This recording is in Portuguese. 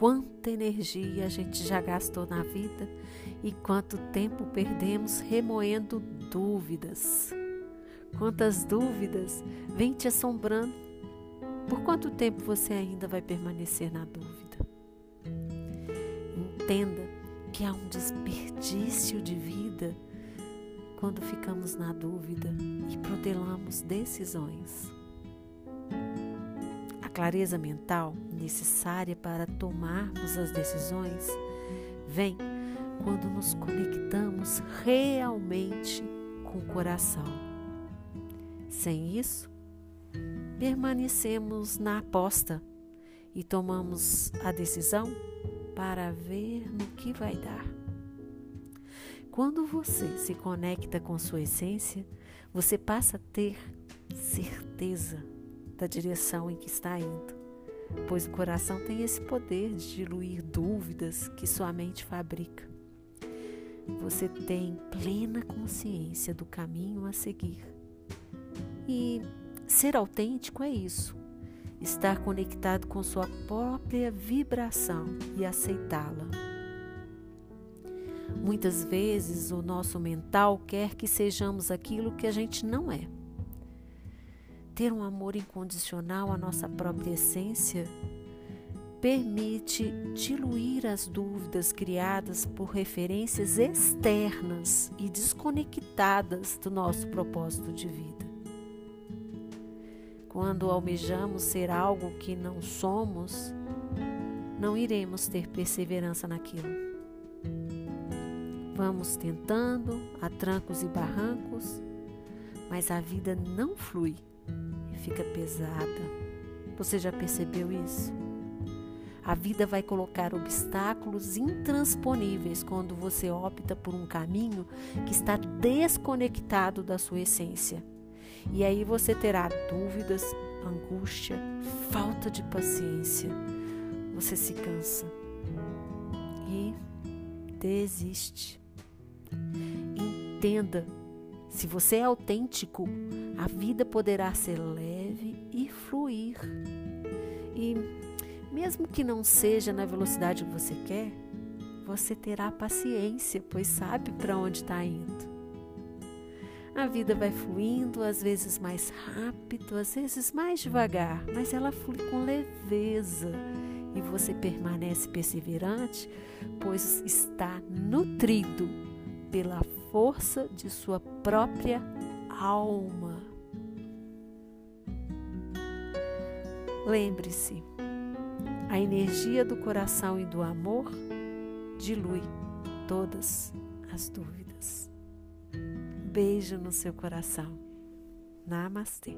quanta energia a gente já gastou na vida e quanto tempo perdemos remoendo dúvidas. Quantas dúvidas vêm te assombrando? Por quanto tempo você ainda vai permanecer na dúvida? Entenda que há um desperdício de vida quando ficamos na dúvida e protelamos decisões. Clareza mental necessária para tomarmos as decisões vem quando nos conectamos realmente com o coração. Sem isso, permanecemos na aposta e tomamos a decisão para ver no que vai dar. Quando você se conecta com sua essência, você passa a ter certeza da direção em que está indo, pois o coração tem esse poder de diluir dúvidas que sua mente fabrica. Você tem plena consciência do caminho a seguir. E ser autêntico é isso estar conectado com sua própria vibração e aceitá-la. Muitas vezes o nosso mental quer que sejamos aquilo que a gente não é. Ter um amor incondicional à nossa própria essência permite diluir as dúvidas criadas por referências externas e desconectadas do nosso propósito de vida. Quando almejamos ser algo que não somos, não iremos ter perseverança naquilo. Vamos tentando a trancos e barrancos, mas a vida não flui e fica pesada. Você já percebeu isso? A vida vai colocar obstáculos intransponíveis quando você opta por um caminho que está desconectado da sua essência. E aí você terá dúvidas, angústia, falta de paciência. Você se cansa e desiste. Entenda, se você é autêntico, a vida poderá ser leve e fluir. E mesmo que não seja na velocidade que você quer, você terá paciência, pois sabe para onde está indo. A vida vai fluindo, às vezes mais rápido, às vezes mais devagar, mas ela flui com leveza e você permanece perseverante, pois está nutrido pela força de sua própria alma. Lembre-se, a energia do coração e do amor dilui todas as dúvidas beijo no seu coração. Namastê.